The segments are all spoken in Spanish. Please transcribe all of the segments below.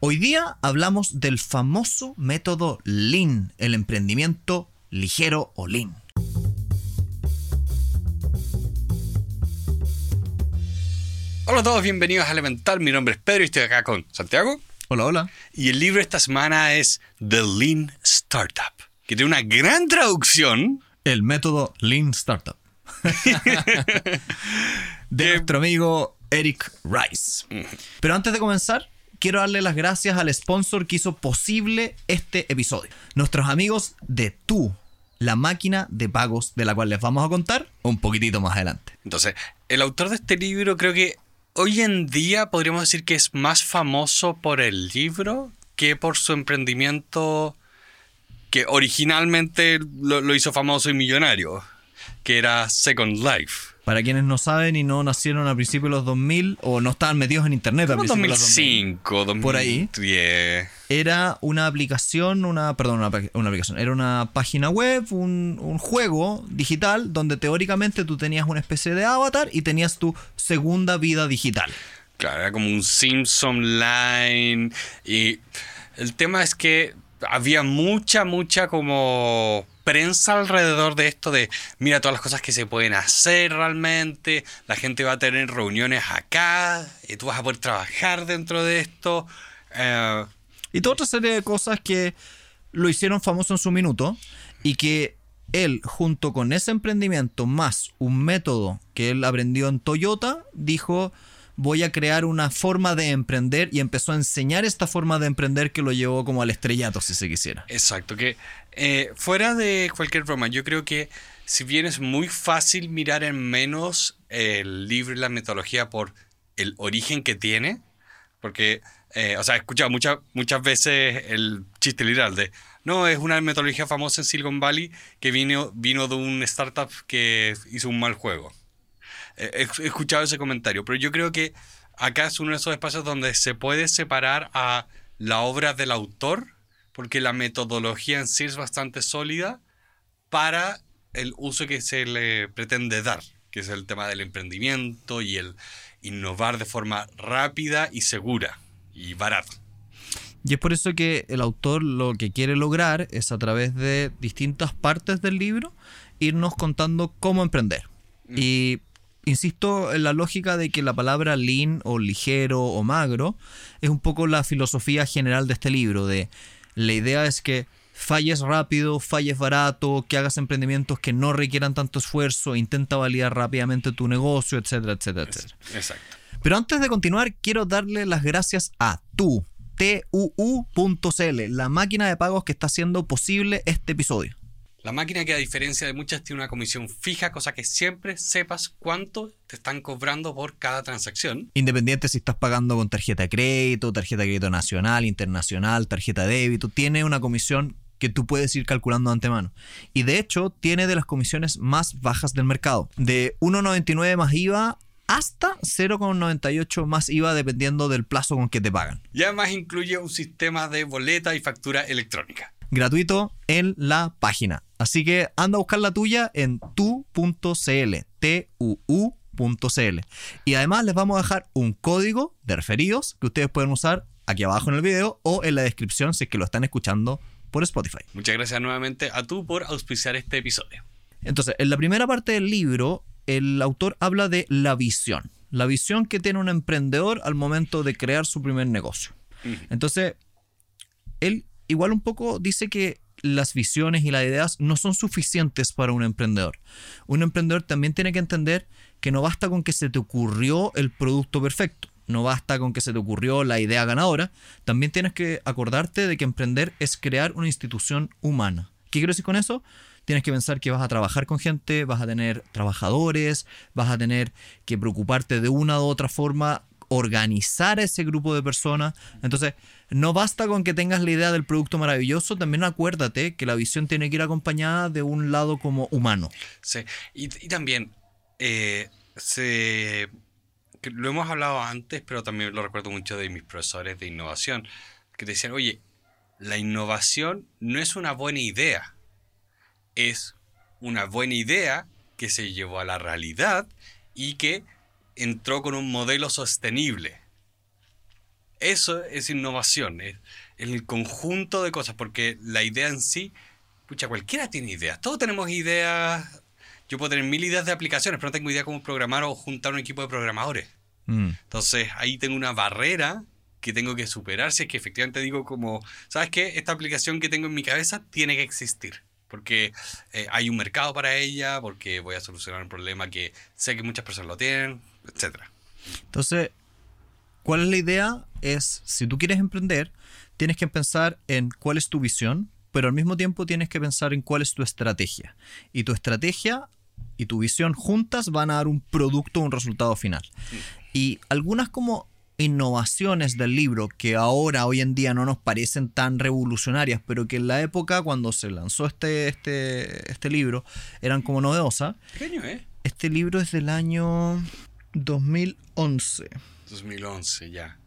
Hoy día hablamos del famoso método Lean, el emprendimiento ligero o Lean. Hola a todos, bienvenidos a Elemental. Mi nombre es Pedro y estoy acá con Santiago. Hola, hola. Y el libro esta semana es The Lean Startup, que tiene una gran traducción. El método Lean Startup. de Que- nuestro amigo Eric Rice. Pero antes de comenzar, quiero darle las gracias al sponsor que hizo posible este episodio. Nuestros amigos de Tu, la máquina de pagos de la cual les vamos a contar un poquitito más adelante. Entonces, el autor de este libro creo que hoy en día podríamos decir que es más famoso por el libro que por su emprendimiento que originalmente lo, lo hizo famoso y millonario, que era Second Life. Para quienes no saben y no nacieron a principios de los 2000 o no estaban metidos en internet a principios de los 2000, 2005, 2010. Por ahí. era una aplicación, una, perdón, una aplicación, era una página web, un, un juego digital donde teóricamente tú tenías una especie de avatar y tenías tu segunda vida digital. Claro, era como un Sims Online. Y el tema es que había mucha, mucha como prensa alrededor de esto de, mira todas las cosas que se pueden hacer realmente, la gente va a tener reuniones acá, y tú vas a poder trabajar dentro de esto. Eh, Y toda otra serie de cosas que lo hicieron famoso en su minuto y que él, junto con ese emprendimiento, más un método que él aprendió en Toyota, dijo, voy a crear una forma de emprender y empezó a enseñar esta forma de emprender que lo llevó como al estrellato, si se quisiera. Exacto, que eh, fuera de cualquier broma, yo creo que si bien es muy fácil mirar en menos el libro y la metodología por el origen que tiene, porque, eh, o sea, he escuchado muchas muchas veces el chiste literal de, no, es una metodología famosa en Silicon Valley que vino, vino de un startup que hizo un mal juego. He he escuchado ese comentario, pero yo creo que acá es uno de esos espacios donde se puede separar a la obra del autor, porque la metodología en sí es bastante sólida para el uso que se le pretende dar, que es el tema del emprendimiento y el innovar de forma rápida y segura y barata. Y es por eso que el autor lo que quiere lograr es a través de distintas partes del libro irnos contando cómo emprender. Y insisto en la lógica de que la palabra lean o ligero o magro es un poco la filosofía general de este libro, de la idea es que falles rápido, falles barato, que hagas emprendimientos que no requieran tanto esfuerzo, intenta validar rápidamente tu negocio, etcétera, etcétera, etcétera. Exacto. Pero antes de continuar, quiero darle las gracias a tu, TUU.cl, la máquina de pagos que está haciendo posible este episodio. La máquina que a diferencia de muchas tiene una comisión fija, cosa que siempre sepas cuánto te están cobrando por cada transacción. Independiente si estás pagando con tarjeta de crédito, tarjeta de crédito nacional, internacional, tarjeta de débito, tiene una comisión que tú puedes ir calculando de antemano. Y de hecho, tiene de las comisiones más bajas del mercado. De 1,99 más IVA hasta 0,98 más IVA dependiendo del plazo con que te pagan. Y además incluye un sistema de boleta y factura electrónica. Gratuito en la página. Así que anda a buscar la tuya en tu.cl, T-U-U.cl. Y además les vamos a dejar un código de referidos que ustedes pueden usar aquí abajo en el video o en la descripción si es que lo están escuchando por Spotify. Muchas gracias nuevamente a tú por auspiciar este episodio. Entonces, en la primera parte del libro, el autor habla de la visión. La visión que tiene un emprendedor al momento de crear su primer negocio. Entonces, él igual un poco dice que las visiones y las ideas no son suficientes para un emprendedor. Un emprendedor también tiene que entender que no basta con que se te ocurrió el producto perfecto, no basta con que se te ocurrió la idea ganadora, también tienes que acordarte de que emprender es crear una institución humana. ¿Qué quiero decir con eso? Tienes que pensar que vas a trabajar con gente, vas a tener trabajadores, vas a tener que preocuparte de una u otra forma organizar a ese grupo de personas. Entonces, no basta con que tengas la idea del producto maravilloso, también acuérdate que la visión tiene que ir acompañada de un lado como humano. Sí. Y, y también eh, se, lo hemos hablado antes, pero también lo recuerdo mucho de mis profesores de innovación, que decían, oye, la innovación no es una buena idea, es una buena idea que se llevó a la realidad y que entró con un modelo sostenible. eso es innovación, es el conjunto de cosas, porque la idea en sí, pucha, cualquiera tiene ideas, todos tenemos ideas, yo puedo tener mil ideas de aplicaciones, pero no tengo idea cómo programar o juntar un equipo de programadores. Mm. Entonces ahí tengo una barrera que tengo que superar si es que efectivamente digo como, ¿sabes qué? Esta aplicación que tengo en mi cabeza tiene que existir. Porque eh, hay un mercado para ella, porque voy a solucionar un problema que sé que muchas personas lo tienen, etc. Entonces, ¿cuál es la idea? Es, si tú quieres emprender, tienes que pensar en cuál es tu visión, pero al mismo tiempo tienes que pensar en cuál es tu estrategia. Y tu estrategia y tu visión juntas van a dar un producto, un resultado final. Y algunas como innovaciones del libro que ahora, hoy en día, no nos parecen tan revolucionarias, pero que en la época, cuando se lanzó este, este, este libro, eran como novedosas. ¿Qué año es? Este libro es del año 2011. 2011, ya.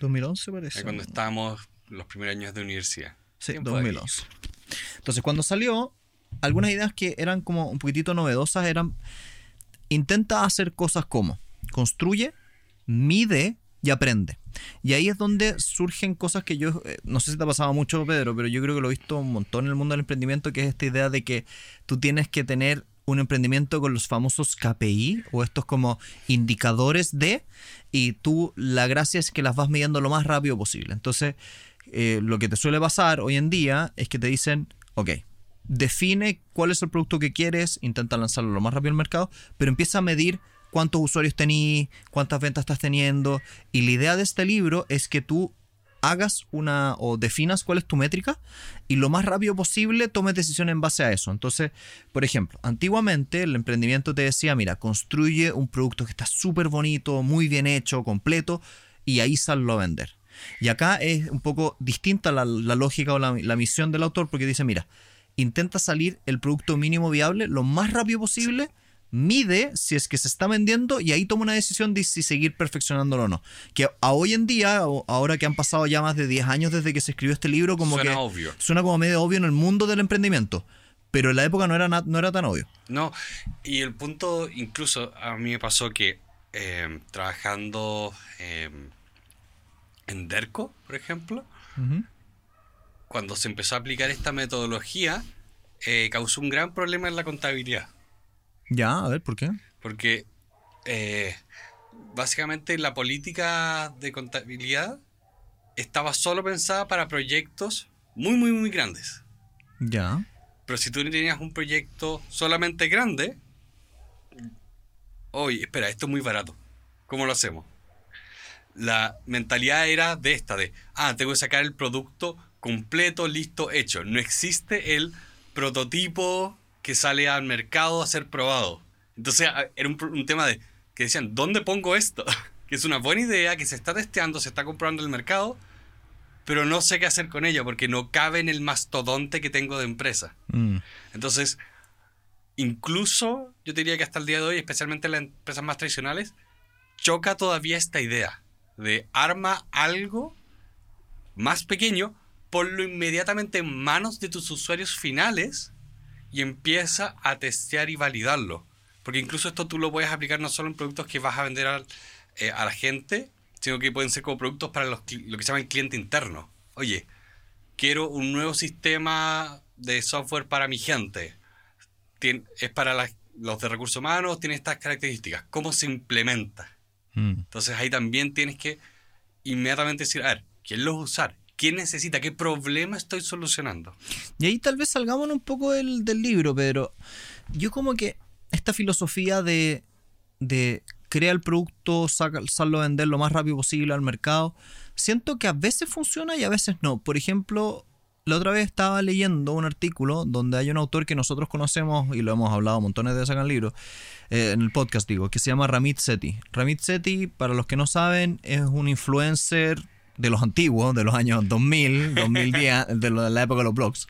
2011 parece. Es cuando estábamos los primeros años de universidad. Sí, Tiempo 2011. Entonces, cuando salió, algunas ideas que eran como un poquitito novedosas eran, intenta hacer cosas como, construye, mide y aprende. Y ahí es donde surgen cosas que yo, eh, no sé si te ha pasado mucho, Pedro, pero yo creo que lo he visto un montón en el mundo del emprendimiento, que es esta idea de que tú tienes que tener un emprendimiento con los famosos KPI o estos como indicadores de, y tú la gracia es que las vas midiendo lo más rápido posible. Entonces, eh, lo que te suele pasar hoy en día es que te dicen, ok, define cuál es el producto que quieres, intenta lanzarlo lo más rápido al mercado, pero empieza a medir cuántos usuarios tenés, cuántas ventas estás teniendo. Y la idea de este libro es que tú hagas una o definas cuál es tu métrica y lo más rápido posible tomes decisión en base a eso. Entonces, por ejemplo, antiguamente el emprendimiento te decía, mira, construye un producto que está súper bonito, muy bien hecho, completo, y ahí sallo a vender. Y acá es un poco distinta la, lógica o la misión del autor porque dice, mira, intenta salir el producto mínimo viable lo más rápido posible, mide si es que se está vendiendo y ahí toma una decisión de si seguir perfeccionándolo o no. Que a hoy en día, ahora que han pasado ya más de 10 años desde que se escribió este libro, como Suena que obvio. suena como medio obvio en el mundo del emprendimiento. Pero en la época no era, no era tan obvio. No, y el punto, incluso a mí me pasó que eh, trabajando eh, en DERCO, por ejemplo, cuando se empezó a aplicar esta metodología, eh, causó un gran problema en la contabilidad. Ya, a ver, ¿por qué? Porque eh, básicamente la política de contabilidad estaba solo pensada para proyectos muy, muy, muy grandes. Ya. Pero si tú tenías un proyecto solamente grande, oye, espera, esto es muy barato. ¿Cómo lo hacemos? La mentalidad era de esta, de, ah, tengo que sacar el producto completo, listo, hecho. No existe el prototipo que sale al mercado a ser probado. Entonces era un, tema de que decían, ¿dónde pongo esto? que es una buena idea, que se está testeando, se está comprando en el mercado, pero no sé qué hacer con ella porque no cabe en el mastodonte que tengo de empresa. Mm. Entonces, incluso yo diría que hasta el día de hoy, especialmente en las empresas más tradicionales, choca todavía esta idea de arma algo más pequeño, ponlo inmediatamente en manos de tus usuarios finales y empieza a testear y validarlo. Porque incluso esto tú lo puedes aplicar no solo en productos que vas a vender al- eh, a la gente, sino que pueden ser como productos para los, lo que se llama el cliente interno. Oye, quiero un nuevo sistema de software para mi gente. Tien- es para los de recursos humanos, tiene estas características. ¿Cómo se implementa? Mm. Entonces ahí también tienes que inmediatamente decir, a ver, ¿quién los va a usar? ¿Quién necesita? ¿Qué problema estoy solucionando? Y ahí tal vez salgamos un poco del, del libro, pero yo como que esta filosofía de, de crea el producto, saca, vender lo más rápido posible al mercado, siento que a veces funciona y a veces no. Por ejemplo, la otra vez estaba leyendo un artículo donde hay un autor que nosotros conocemos y lo hemos hablado montones de veces en el libro, eh, en el podcast digo, que se llama Ramit Sethi. Ramit Sethi, para los que no saben, es un influencer de los antiguos, de los años 2000, 2010, de la época de los blogs.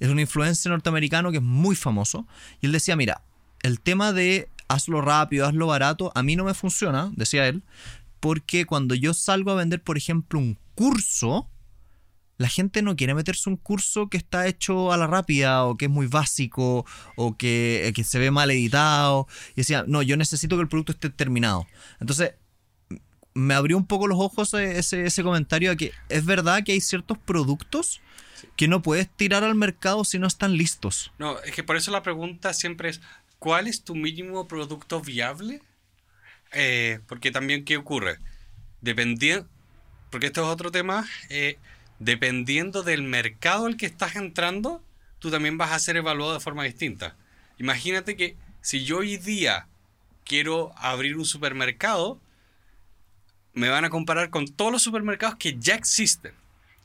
Es un influencer norteamericano que es muy famoso. Y él decía, mira, el tema de hazlo rápido, hazlo barato, a mí no me funciona, decía él, porque cuando yo salgo a vender, por ejemplo, un curso, la gente no quiere meterse un curso que está hecho a la rápida o que es muy básico o que, que se ve mal editado. Y decía, no, yo necesito que el producto esté terminado. Entonces, me abrió un poco los ojos ese, ese comentario de que es verdad que hay ciertos productos que no puedes tirar al mercado si no están listos. No, es que por eso la pregunta siempre es, ¿cuál es tu mínimo producto viable? Eh, porque también, ¿qué ocurre? Dependiendo, porque esto es otro tema, eh, dependiendo del mercado al que estás entrando, tú también vas a ser evaluado de forma distinta. Imagínate que si yo hoy día quiero abrir un supermercado, me van a comparar con todos los supermercados que ya existen.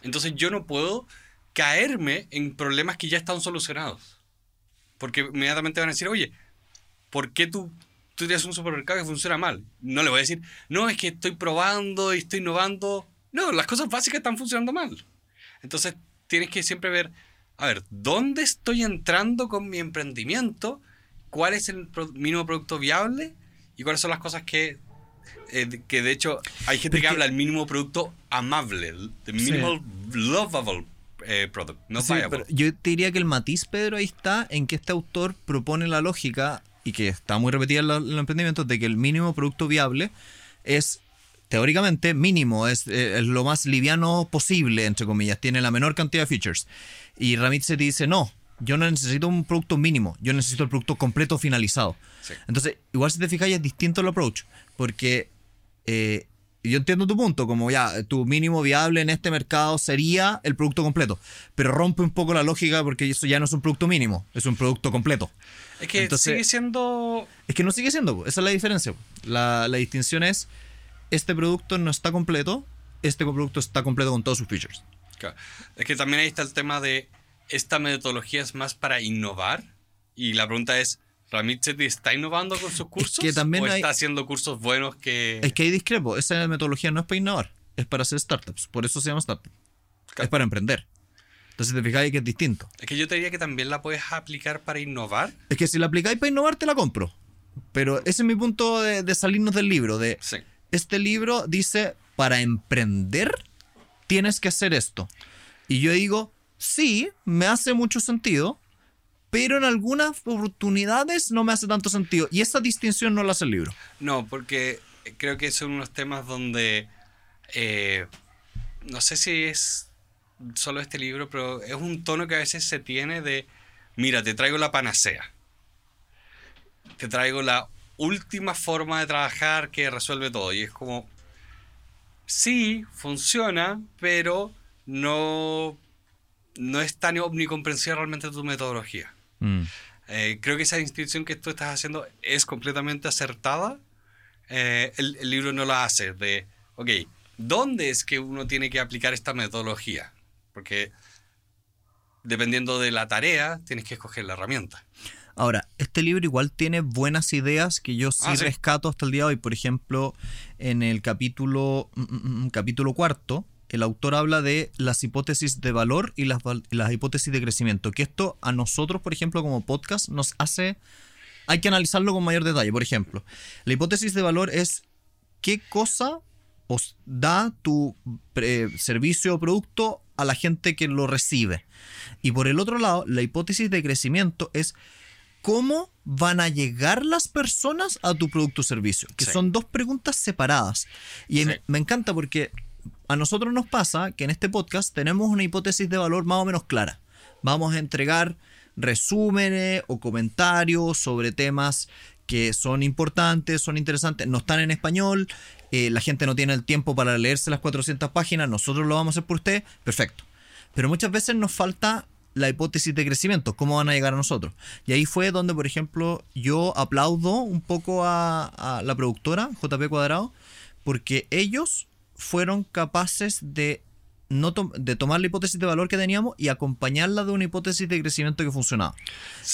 Entonces yo no puedo caerme en problemas que ya están solucionados. Porque inmediatamente van a decir, oye, ¿por qué tú, tú tienes un supermercado que funciona mal? No le voy a decir, no, es que estoy probando y estoy innovando. No, las cosas básicas están funcionando mal. Entonces tienes que siempre ver, a ver, ¿dónde estoy entrando con mi emprendimiento? ¿Cuál es el mínimo producto viable? ¿Y cuáles son las cosas que eh, que de hecho hay gente que, habla del mínimo producto amable, el minimal lovable eh, product, no yo te diría que el matiz, Pedro, ahí está en que este autor propone la lógica y que está muy repetida en los, emprendimientos de que el mínimo producto viable es teóricamente mínimo, es, eh, es, lo más liviano posible, entre comillas, tiene la menor cantidad de features. Y Ramit se te dice, no, yo no necesito un producto mínimo, yo necesito el producto completo finalizado. Entonces, igual si te fijáis es distinto el approach, porque eh, yo entiendo tu punto, como ya, tu mínimo viable en este mercado sería el producto completo, pero rompe un poco la lógica porque eso ya no es un producto mínimo, es un producto completo. Es que sigue siendo... Es que no sigue siendo, esa es la diferencia. La, la distinción es, este producto no está completo, este producto está completo con todos sus features. Es que también ahí está el tema de, esta metodología es más para innovar y la pregunta es, ¿Ramit está innovando con sus cursos? que también ¿O está haciendo cursos buenos que.? Es que hay discrepo. Esa metodología no es para innovar, es para hacer startups. Por eso se llama startup. Es para emprender. Entonces, te fijáis que es distinto. Es que yo te diría que también la puedes aplicar para innovar. Es que si la aplicáis para innovar, te la compro. Pero ese es mi punto de, salirnos del libro. De Este libro dice: para emprender, tienes que hacer esto. Y yo digo: sí, me hace mucho sentido pero en algunas oportunidades no me hace tanto sentido. Y esa distinción no la hace el libro. No, porque creo que son unos temas donde, eh, no sé si es solo este libro, pero es un tono que a veces se tiene de, mira, te traigo la panacea. Te traigo la última forma de trabajar que resuelve todo. Y es como, sí, funciona, pero no, no es tan omnicomprensiva realmente tu metodología. Mm. Eh, creo que esa distinción que tú estás haciendo es completamente acertada. Eh, el, libro no la hace de, ok, ¿dónde es que uno tiene que aplicar esta metodología? Porque dependiendo de la tarea, tienes que escoger la herramienta. Ahora, este libro igual tiene buenas ideas que yo sí, ah, rescato hasta el día de hoy. Por ejemplo, en el capítulo, mm, mm, capítulo cuarto, el autor habla de las hipótesis de valor y las, las hipótesis de crecimiento, que esto a nosotros, por ejemplo, como podcast, nos hace... Hay que analizarlo con mayor detalle. Por ejemplo, la hipótesis de valor es qué cosa os da tu servicio o producto a la gente que lo recibe. Y por el otro lado, la hipótesis de crecimiento es cómo van a llegar las personas a tu producto o servicio, que son dos preguntas separadas. Y me encanta porque a nosotros nos pasa que en este podcast tenemos una hipótesis de valor más o menos clara. Vamos a entregar resúmenes o comentarios sobre temas que son importantes, son interesantes, no están en español, eh, la gente no tiene el tiempo para leerse las 400 páginas, nosotros lo vamos a hacer por usted, perfecto. Pero muchas veces nos falta la hipótesis de crecimiento, cómo van a llegar a nosotros. Y ahí fue donde, por ejemplo, yo aplaudo un poco a, a la productora, JP Cuadrado, porque ellos fueron capaces de, no de tomar la hipótesis de valor que teníamos y acompañarla de una hipótesis de crecimiento que funcionaba.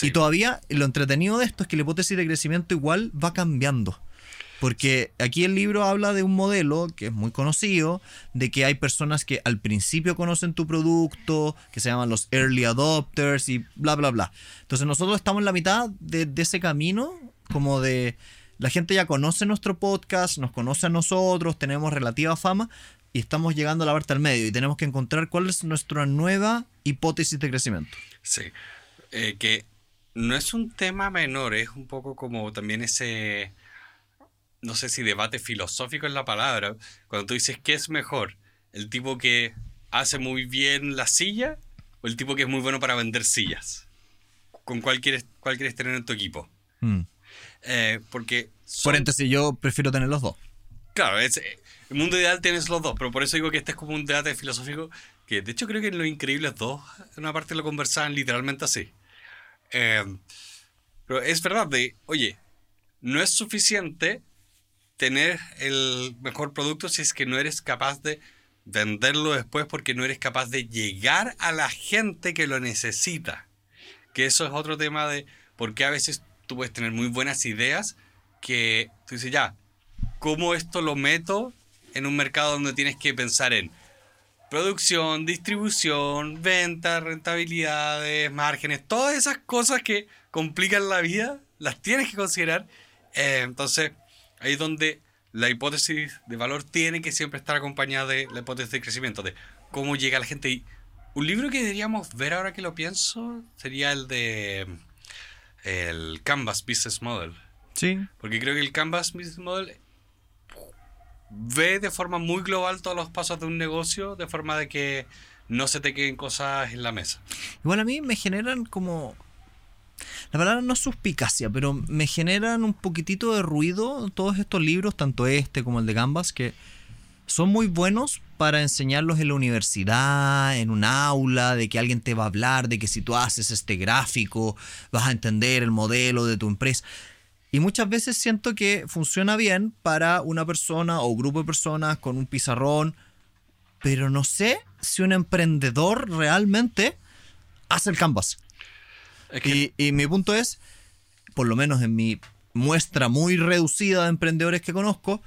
Y todavía lo entretenido de esto es que la hipótesis de crecimiento igual va cambiando. Porque aquí el libro habla de un modelo que es muy conocido, de que hay personas que al principio conocen tu producto, que se llaman los early adopters y bla, bla, bla. Entonces nosotros estamos en la mitad de, de ese camino, como de la gente ya conoce nuestro podcast, nos conoce a nosotros, tenemos relativa fama y estamos llegando a la parte al medio y tenemos que encontrar cuál es nuestra nueva hipótesis de crecimiento. Sí, eh, que no es un tema menor, es un poco como también ese... no sé si debate filosófico es la palabra, cuando tú dices qué es mejor, el tipo que hace muy bien la silla o el tipo que es muy bueno para vender sillas. ¿Con cuál quieres, cuál quieres tener en tu equipo? Mm. Eh, porque... Por entonces yo prefiero tener los dos. Claro, es, el mundo ideal tienes los dos, pero por eso digo que este es como un debate filosófico que de hecho creo que en Los Increíbles dos, en una parte lo conversaban literalmente así. Eh, pero es verdad de, oye, no es suficiente tener el mejor producto si es que no eres capaz de venderlo después porque no eres capaz de llegar a la gente que lo necesita. Que eso es otro tema de por qué a veces tú puedes tener muy buenas ideas que tú dices, ya, ¿cómo esto lo meto en un mercado donde tienes que pensar en producción, distribución, venta, rentabilidades, márgenes, todas esas cosas que complican la vida, las tienes que considerar. Eh, entonces, ahí es donde la hipótesis de valor tiene que siempre estar acompañada de la hipótesis de crecimiento, de cómo llega la gente. Y un libro que deberíamos ver ahora que lo pienso sería el de el Canvas Business Model. Sí. Porque creo que el Canvas Business Model ve de forma muy global todos los pasos de un negocio, de forma de que no se te queden cosas en la mesa. Igual a mí me generan como... La palabra no es suspicacia, pero me generan un poquitito de ruido todos estos libros, tanto este como el de Gambas, que son muy buenos para enseñarlos en la universidad, en un aula, de que alguien te va a hablar, de que si tú haces este gráfico vas a entender el modelo de tu empresa. Y muchas veces siento que funciona bien para una persona o grupo de personas con un pizarrón, pero no sé si un emprendedor realmente hace el canvas. y, y mi punto es, por lo menos en mi muestra muy reducida de emprendedores que conozco,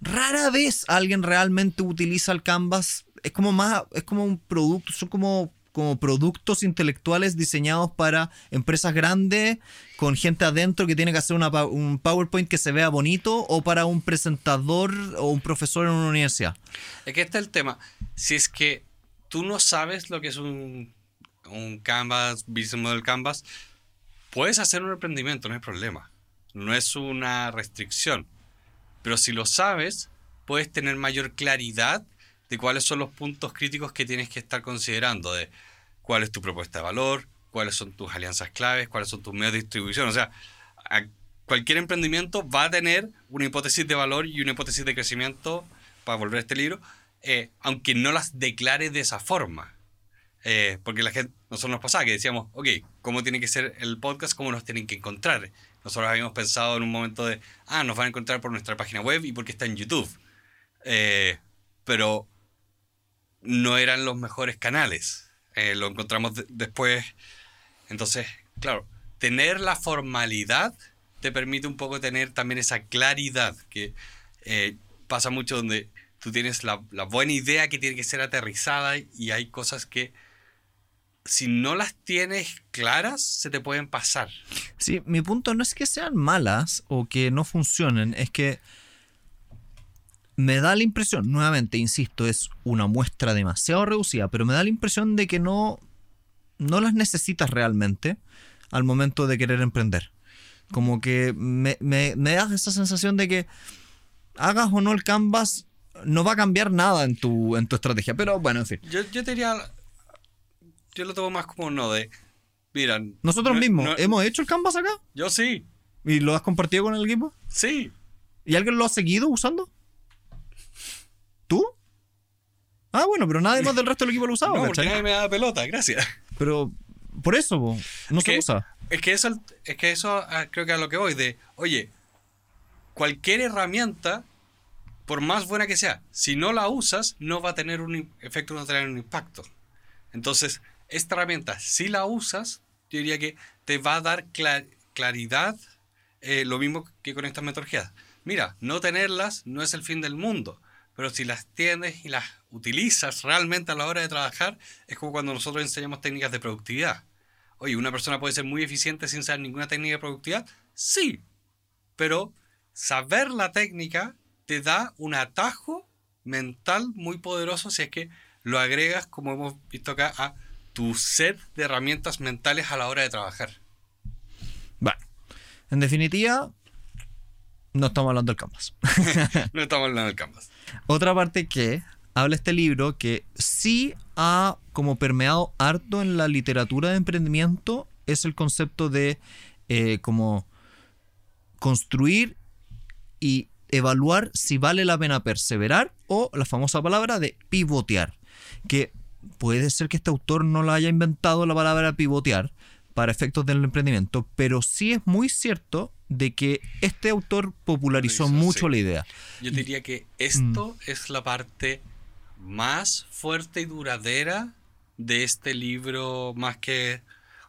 rara vez alguien realmente utiliza el canvas. Es como más, es como un producto, son como como productos intelectuales diseñados para empresas grandes con gente adentro que tiene que hacer un PowerPoint que se vea bonito o para un presentador o un profesor en una universidad. Es que este es el tema. Si es que tú no sabes lo que es un, un Canvas, Business Model Canvas, puedes hacer un emprendimiento, no hay problema. No es una restricción. Pero si lo sabes, puedes tener mayor claridad de cuáles son los puntos críticos que tienes que estar considerando. De, cuál es tu propuesta de valor, cuáles son tus alianzas claves, cuáles son tus medios de distribución. O sea, cualquier emprendimiento va a tener una hipótesis de valor y una hipótesis de crecimiento, para volver a este libro, eh, aunque no las declare de esa forma. Eh, porque la gente, nosotros nos pasaba que decíamos, ok, ¿cómo tiene que ser el podcast? ¿Cómo nos tienen que encontrar? Nosotros habíamos pensado en un momento de, ah, nos van a encontrar por nuestra página web y porque está en YouTube. Eh, pero no eran los mejores canales. Eh, lo encontramos después. Entonces, claro, tener la formalidad te permite un poco tener también esa claridad que eh, pasa mucho donde tú tienes la, buena idea que tiene que ser aterrizada y hay cosas que si no las tienes claras se te pueden pasar. Sí, mi punto no es que sean malas o que no funcionen, es que me da la impresión, nuevamente, insisto, es una muestra demasiado reducida, pero me da la impresión de que no, no las necesitas realmente al momento de querer emprender. Como que me, me, da esa sensación de que hagas o no el canvas, no va a cambiar nada en tu, en tu estrategia. Pero bueno, en fin. Yo, yo te diría, yo lo tomo más como no de, mira. Nosotros mismos, ¿hemos hecho el canvas acá? Yo sí. ¿Y lo has compartido con el equipo? Sí. ¿Y alguien lo ha seguido usando? ¿Tú? Ah, bueno, pero nadie más del resto del equipo lo usaba. No, porque nadie me da pelota, gracias. Pero por eso, no se usa. Es que eso, es que eso ah, creo que a lo que voy, de, oye, cualquier herramienta, por más buena que sea, si no la usas, no va a tener un efecto, no va a tener un impacto. Entonces, esta herramienta, si la usas, yo diría que te va a dar claridad, eh, lo mismo que con estas metodologías. Mira, no tenerlas no es el fin del mundo pero si las tienes y las utilizas realmente a la hora de trabajar, es como cuando nosotros enseñamos técnicas de productividad. Oye, ¿una persona puede ser muy eficiente sin saber ninguna técnica de productividad? Sí, pero saber la técnica te da un atajo mental muy poderoso si es que lo agregas, como hemos visto acá, a tu set de herramientas mentales a la hora de trabajar. Bueno, en definitiva, No estamos hablando del Canvas. no estamos hablando del Canvas. Otra parte que habla este libro que sí ha como permeado harto en la literatura de emprendimiento es el concepto de eh, como construir y evaluar si vale la pena perseverar o la famosa palabra de pivotear. Que puede ser que este autor no la haya inventado la palabra pivotear para efectos del emprendimiento, pero sí es muy cierto de que este autor popularizó mucho la idea. Yo diría que esto mm. es la parte más fuerte y duradera de este libro, más que,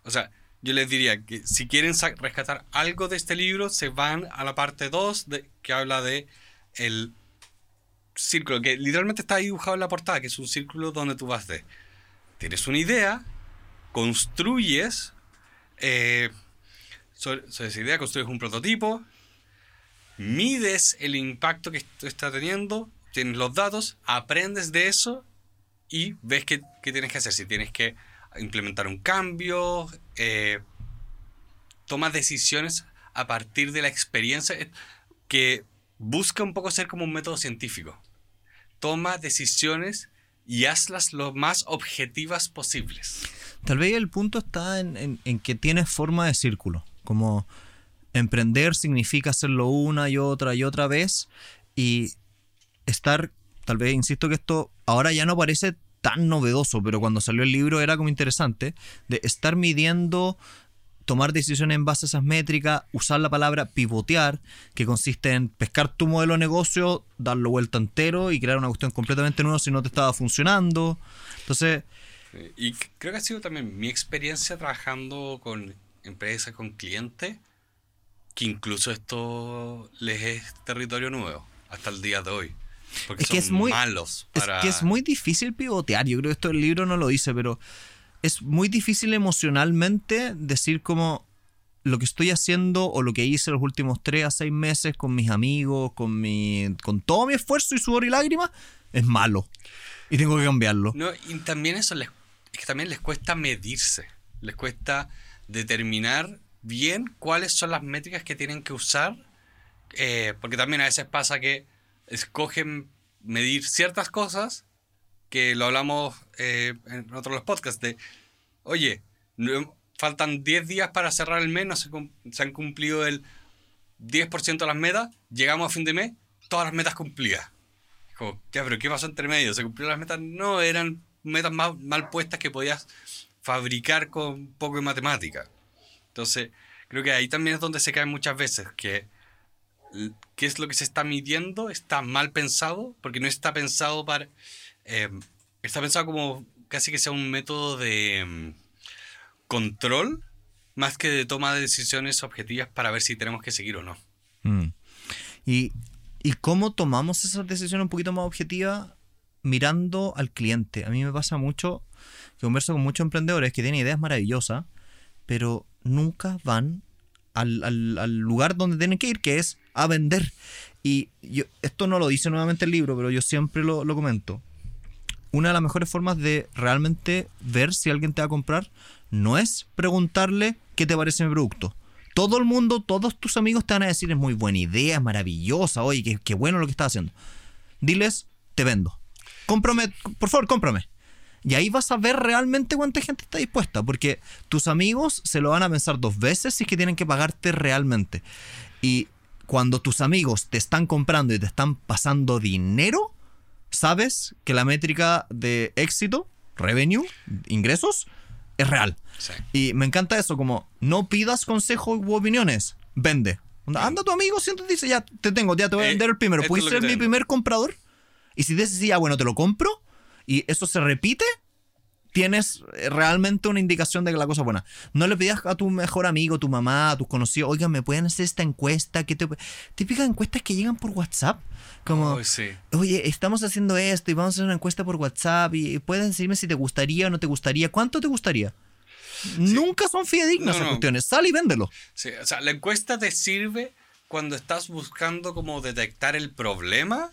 o sea, yo les diría que si quieren rescatar algo de este libro, se van a la parte 2 que habla de el círculo, que literalmente está dibujado en la portada, que es un círculo donde tú vas de, tienes una idea, construyes, eh, sobre, esa idea construyes un prototipo, mides el impacto que esto está teniendo, tienes los datos, aprendes de eso y ves qué, qué tienes que hacer. Si tienes que implementar un cambio, eh, tomas decisiones a partir de la experiencia eh, que busca un poco ser como un método científico. Toma decisiones y hazlas lo más objetivas posibles. Tal vez el punto está en, en que tienes forma de círculo, como emprender significa hacerlo una y otra y otra vez y estar, tal vez insisto que esto ahora ya no parece tan novedoso, pero cuando salió el libro era como interesante, de estar midiendo, tomar decisiones en base a esas métricas, usar la palabra pivotear, que consiste en pescar tu modelo de negocio, darlo vuelta entero y crear una cuestión completamente nueva si no te estaba funcionando. Entonces... Y creo que ha sido también mi experiencia trabajando con empresas, con clientes, que incluso esto les es territorio nuevo hasta el día de hoy. Porque es que es muy, malos. Es que es muy difícil pivotear. Yo creo que esto el libro no lo dice, pero es muy difícil emocionalmente decir como lo que estoy haciendo o lo que hice los últimos tres a seis meses con mis amigos, con, mi, con todo mi esfuerzo y sudor y lágrimas, es malo. Y tengo que cambiarlo. No, y también eso les, es que también les cuesta medirse. Les cuesta determinar bien cuáles son las métricas que tienen que usar. Eh, porque también a veces pasa que escogen medir ciertas cosas que lo hablamos eh, en otros los podcasts de, oye, faltan 10 días para cerrar el mes, no se, se han cumplido el 10% de las metas, llegamos a fin de mes, todas las metas cumplidas. Como, ya, pero ¿qué pasó entre medio? ¿Se cumplieron las metas? No, eran metas mal, mal puestas que podías fabricar con poco de matemática. Entonces, creo que ahí también es donde se cae muchas veces, que qué es lo que se está midiendo está mal pensado, porque no está pensado para... Eh, está pensado como casi que sea un método de mm, control más que de toma de decisiones objetivas para ver si tenemos que seguir o no. Mm. ¿Y, ¿Y cómo tomamos esas decisiones un poquito más objetivas mirando al cliente? A mí me pasa mucho que converso con muchos emprendedores que tienen ideas maravillosas, pero nunca van al, lugar donde tienen que ir, que es a vender. Y yo, esto no lo dice nuevamente el libro, pero yo siempre lo, lo comento. Una de las mejores formas de realmente ver si alguien te va a comprar no es preguntarle qué te parece mi producto. Todo el mundo, todos tus amigos te van a decir es muy buena idea, es maravillosa, oye, qué, bueno lo que estás haciendo. Diles, te vendo. Cómprame, por favor, cómprame. Y ahí vas a ver realmente cuánta gente está dispuesta, porque tus amigos se lo van a pensar dos veces si es que tienen que pagarte realmente. Y cuando tus amigos te están comprando y te están pasando dinero, sabes que la métrica de éxito, revenue, ingresos, es real. Y me encanta eso, como no pidas consejos u opiniones, vende. Anda tu amigo, y dice, ya te tengo, ya te voy a eh, vender el primero. ¿Puedes ser mi primer comprador? Y si dices, ya, bueno, te lo compro, y eso se repite, tienes eh, realmente una indicación de que la cosa es buena. No le pidas a tu mejor amigo, tu mamá, a tus conocidos, oigan, ¿me pueden hacer esta encuesta? ¿Qué te... Típicas encuestas que llegan por WhatsApp. Como, oye, estamos haciendo esto y vamos a hacer una encuesta por WhatsApp y pueden decirme si te gustaría o no te gustaría. ¿Cuánto te gustaría? Nunca son fidedignas esas cuestiones. Sal y véndelo. Sí, o sea, la encuesta te sirve cuando estás buscando como detectar el problema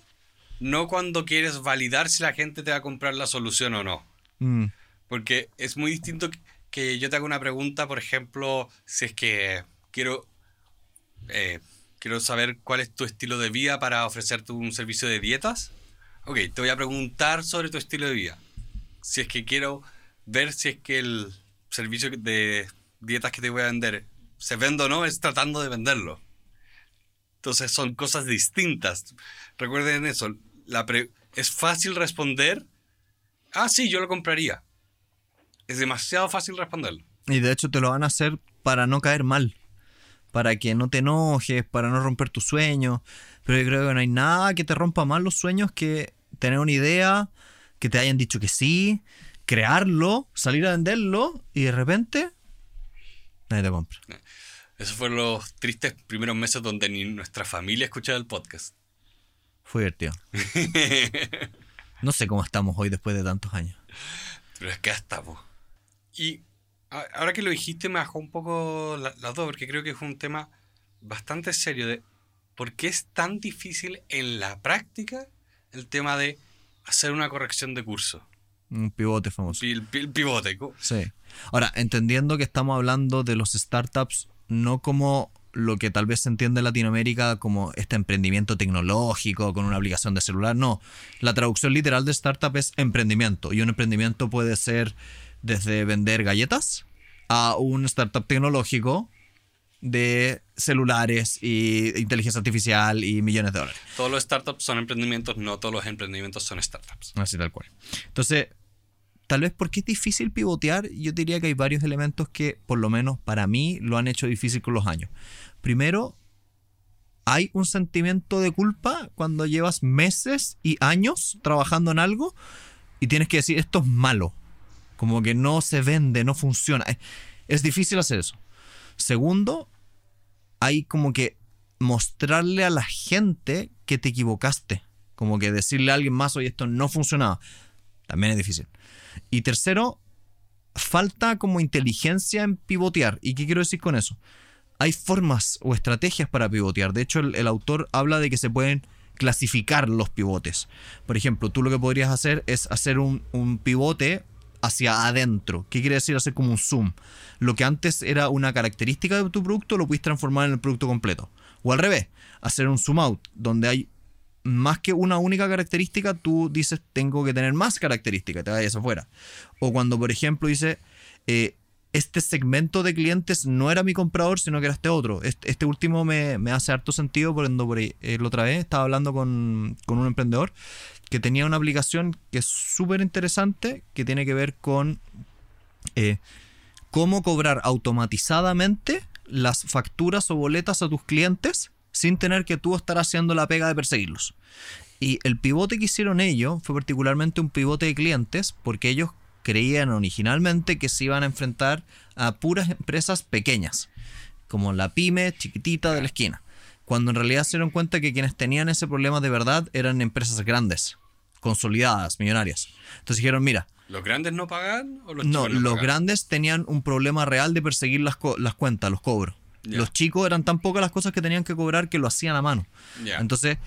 no cuando quieres validar si la gente te va a comprar la solución o no. Mm. Porque es muy distinto que yo te haga una pregunta, por ejemplo, si es que quiero, eh, quiero saber cuál es tu estilo de vida para ofrecerte un servicio de dietas. Ok, te voy a preguntar sobre tu estilo de vida. Si es que quiero ver si es que el servicio de dietas que te voy a vender se vende o no, es tratando de venderlo. Entonces son cosas distintas. Recuerden eso. La es fácil responder. Ah, sí, yo lo compraría. Es demasiado fácil responderlo. Y de hecho te lo van a hacer para no caer mal. Para que no te enojes, para no romper tus sueños. Pero yo creo que no hay nada que te rompa más los sueños que tener una idea, que te hayan dicho que sí, crearlo, salir a venderlo y de repente nadie te compra. Esos fueron los tristes primeros meses donde ni nuestra familia escuchaba el podcast. Fue divertido. no sé cómo estamos hoy después de tantos años. Pero es que estamos. Y ahora que lo dijiste me bajó un poco las la dos, porque creo que es un tema bastante serio de por qué es tan difícil en la práctica el tema de hacer una corrección de curso. Un pivote famoso. El, pivote. Sí. Ahora, entendiendo que estamos hablando de los startups no como lo que tal vez se entiende en Latinoamérica como este emprendimiento tecnológico con una aplicación de celular. No, la traducción literal de startup es emprendimiento. Y un emprendimiento puede ser desde vender galletas a un startup tecnológico de celulares y inteligencia artificial y millones de dólares. Todos los startups son emprendimientos, no todos los emprendimientos son startups. Así tal cual. Entonces, tal vez porque es difícil pivotear, yo diría que hay varios elementos que, por lo menos para mí, lo han hecho difícil con los años. Primero, hay un sentimiento de culpa cuando llevas meses y años trabajando en algo y tienes que decir esto es malo. Como que no se vende, no funciona. Es difícil hacer eso. Segundo, hay como que mostrarle a la gente que te equivocaste. Como que decirle a alguien más, oye, esto no funcionaba. También es difícil. Y tercero, falta como inteligencia en pivotear. ¿Y qué quiero decir con eso? Hay formas o estrategias para pivotear. De hecho, el, autor habla de que se pueden clasificar los pivotes. Por ejemplo, tú lo que podrías hacer es hacer un, un pivote hacia adentro. ¿Qué quiere decir hacer como un zoom? Lo que antes era una característica de tu producto lo puedes transformar en el producto completo. O al revés, hacer un zoom out, donde hay más que una única característica, tú dices, tengo que tener más características, te vayas afuera. O cuando, por ejemplo, dice, eh, este segmento de clientes no era mi comprador, sino que era este otro. Este, último me, hace harto sentido, por ahí, eh, la otra vez estaba hablando con, un emprendedor que tenía una aplicación que es súper interesante, que tiene que ver con eh, cómo cobrar automatizadamente las facturas o boletas a tus clientes sin tener que tú estar haciendo la pega de perseguirlos. Y el pivote que hicieron ellos fue particularmente un pivote de clientes porque ellos creían originalmente que se iban a enfrentar a puras empresas pequeñas, como la pyme chiquitita de la esquina, cuando en realidad se dieron cuenta que quienes tenían ese problema de verdad eran empresas grandes, consolidadas, millonarias. Entonces dijeron, mira, ¿Los grandes no pagan o los No, los grandes tenían un problema real de perseguir las, las cuentas, los cobros. Los chicos eran tan pocas las cosas que tenían que cobrar que lo hacían a mano. Entonces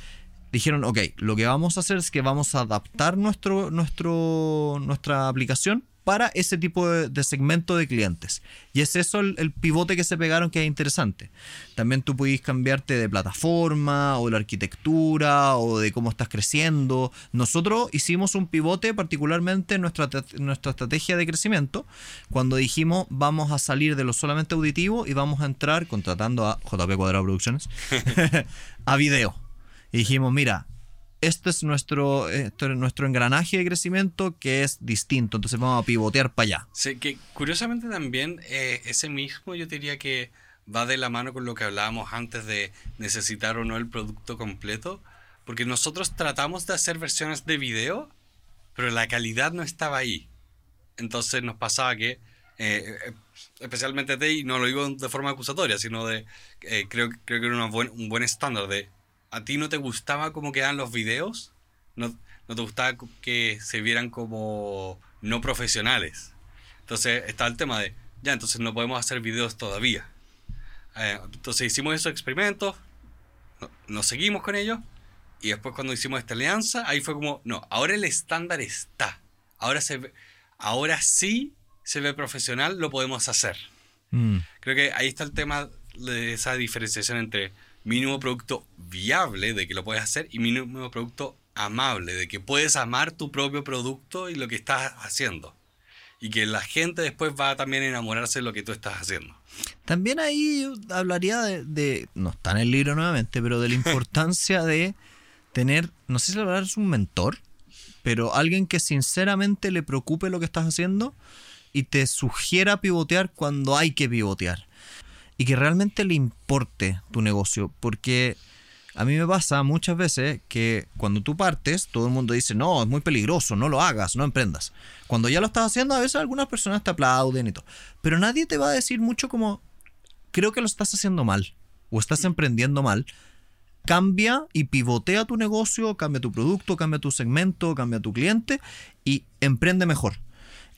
dijeron, ok, lo que vamos a hacer es que vamos a adaptar nuestro, nuestro, nuestra aplicación para ese tipo de, segmento de clientes. Y es eso el, pivote que se pegaron que es interesante. También tú puedes cambiarte de plataforma o de la arquitectura o de cómo estás creciendo. Nosotros hicimos un pivote particularmente en nuestra, nuestra estrategia de crecimiento cuando dijimos vamos a salir de lo solamente auditivo y vamos a entrar contratando a JP Cuadrado Productions a video. Y dijimos, mira, este es nuestro, nuestro engranaje de crecimiento que es distinto, entonces vamos a pivotear para allá. Sí, que curiosamente también eh, ese mismo yo diría que va de la mano con lo que hablábamos antes de necesitar o no el producto completo, porque nosotros tratamos de hacer versiones de video, pero la calidad no estaba ahí. Entonces nos pasaba que, eh, especialmente de, y no lo digo de forma acusatoria, sino de, eh, creo, creo que era un buen estándar de ¿A ti no te gustaba cómo quedan los videos? ¿No, no te gustaba que se vieran como no profesionales? Entonces está el tema de, ya, entonces no podemos hacer videos todavía. Eh, entonces hicimos esos experimentos, nos seguimos con ellos, y después cuando hicimos esta alianza, ahí fue como, no, ahora el estándar está. Ahora, se ahora sí se ve profesional, lo podemos hacer. Mm. Creo que ahí está el tema de esa diferenciación entre mínimo producto viable de que lo puedes hacer y mínimo producto amable, de que puedes amar tu propio producto y lo que estás haciendo. Y que la gente después va a también a enamorarse de lo que tú estás haciendo. También ahí yo hablaría de, no está en el libro nuevamente, pero de la importancia de tener, no sé si hablar es un mentor, pero alguien que sinceramente le preocupe lo que estás haciendo y te sugiera pivotear cuando hay que pivotear. Y que realmente le importe tu negocio, porque a mí me pasa muchas veces que cuando tú partes, todo el mundo dice, no, es muy peligroso, no lo hagas, no emprendas. Cuando ya lo estás haciendo, a veces algunas personas te aplauden y todo. Pero nadie te va a decir mucho como, creo que lo estás haciendo mal o estás emprendiendo mal. Cambia y pivotea tu negocio, cambia tu producto, cambia tu segmento, cambia tu cliente y emprende mejor.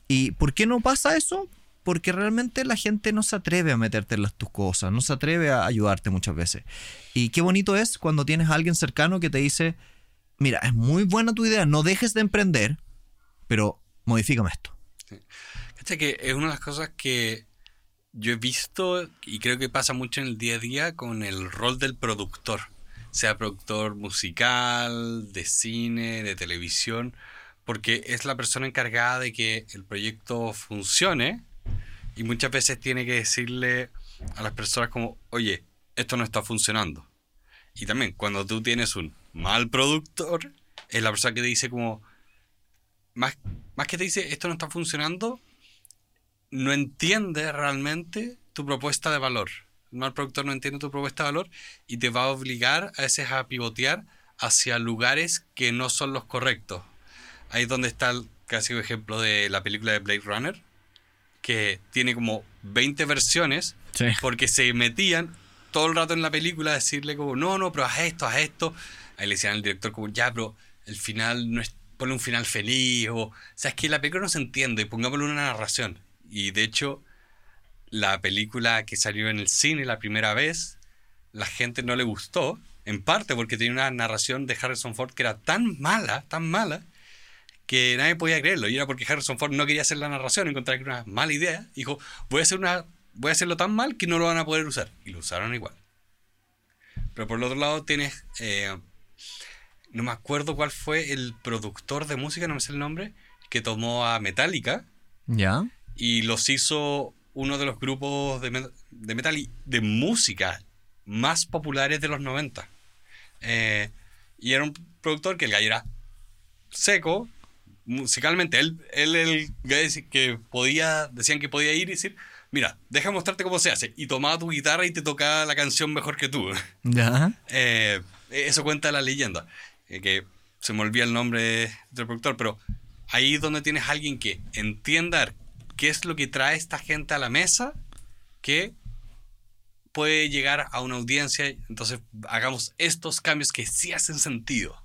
¿Y por qué no pasa eso? Porque realmente la gente no se atreve a meterte en las tus cosas, no se atreve a ayudarte muchas veces. Y qué bonito es cuando tienes a alguien cercano que te dice, mira, es muy buena tu idea, no dejes de emprender, pero modifícame esto. Sí. que es una de las cosas que yo he visto y creo que pasa mucho en el día a día con el rol del productor, sea productor musical, de cine, de televisión, porque es la persona encargada de que el proyecto funcione y muchas veces tiene que decirle a las personas como, oye, esto no está funcionando. Y también cuando tú tienes un mal productor, es la persona que te dice como, más, más que te dice, esto no está funcionando, no entiende realmente tu propuesta de valor. El mal productor no entiende tu propuesta de valor y te va a obligar a veces a pivotear hacia lugares que no son los correctos. Ahí es donde está el clásico ejemplo de la película de Blade Runner, que tiene como 20 versiones, porque se metían todo el rato en la película a decirle como, no, no, pero haz esto, haz esto. Ahí le decían al director como, ya, pero el final no es, ponle un final feliz, o, o sea, es que la película no se entiende, pongámosle una narración. Y de hecho, la película que salió en el cine la primera vez, la gente no le gustó, en parte porque tenía una narración de Harrison Ford que era tan mala, tan mala, que nadie podía creerlo. Y era porque Harrison Ford no quería hacer la narración, encontrar que era una mala idea. Dijo, voy a, hacer una, voy a hacerlo tan mal que no lo van a poder usar. Y lo usaron igual. Pero por el otro lado tienes... Eh, no me acuerdo cuál fue el productor de música, no me sé el nombre, que tomó a Metallica. Ya. Y los hizo uno de los grupos de, de metal y de música más populares de los 90. Eh, y era un productor que el gallo era seco, musicalmente, él, él el que podía, decían que podía ir y decir, mira, deja mostrarte cómo se hace. Y tomaba tu guitarra y te tocaba la canción mejor que tú. Eh, eso cuenta la leyenda. Eh, que se me olvida el nombre del productor, pero ahí es donde tienes a alguien que entienda qué es lo que trae esta gente a la mesa, que puede llegar a una audiencia. Entonces hagamos estos cambios que sí hacen sentido.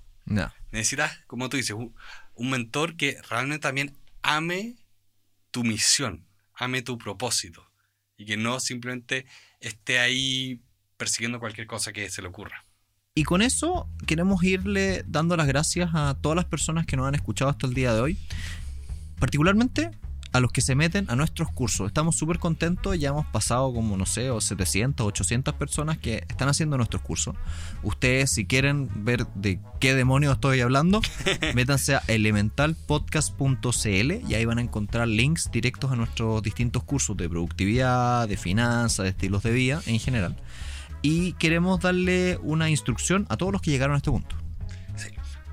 Necesitas, como tú dices, un mentor que realmente también ame tu misión, ame tu propósito y que no simplemente esté ahí persiguiendo cualquier cosa que se le ocurra. Y con eso queremos irle dando las gracias a todas las personas que nos han escuchado hasta el día de hoy. Particularmente a los que se meten a nuestros cursos. Estamos súper contentos, ya hemos pasado como, no sé, 700, 800 personas que están haciendo nuestros cursos. Ustedes, si quieren ver de qué demonios estoy hablando, métanse a elementalpodcast.cl y ahí van a encontrar links directos a nuestros distintos cursos de productividad, de finanzas, de estilos de vida en general. Y queremos darle una instrucción a todos los que llegaron a este punto. Sí.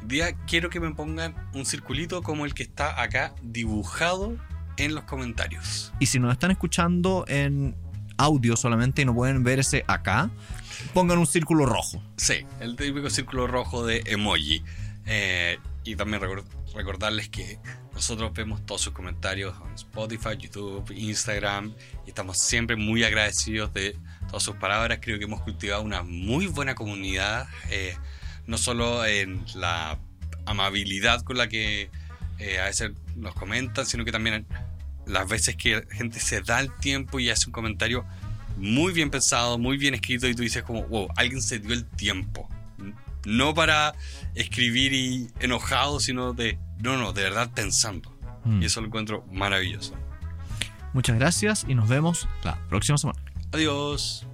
Día quiero que me pongan un circulito como el que está acá dibujado en los comentarios. Y si nos están escuchando en audio solamente y no pueden ver ese acá, pongan un círculo rojo. Sí, el típico círculo rojo de emoji. Eh, y también recordarles que nosotros vemos todos sus comentarios en Spotify, YouTube, Instagram y estamos siempre muy agradecidos de todas sus palabras. Creo que hemos cultivado una muy buena comunidad, eh, no solo en la amabilidad con la que eh, a veces nos comentan, sino que también las veces que la gente se da el tiempo y hace un comentario muy bien pensado, muy bien escrito y tú dices como, wow, alguien se dio el tiempo. No para escribir y enojado, sino de, no, no, de verdad pensando. Mm. Y eso lo encuentro maravilloso. Muchas gracias y nos vemos la próxima semana. Adiós.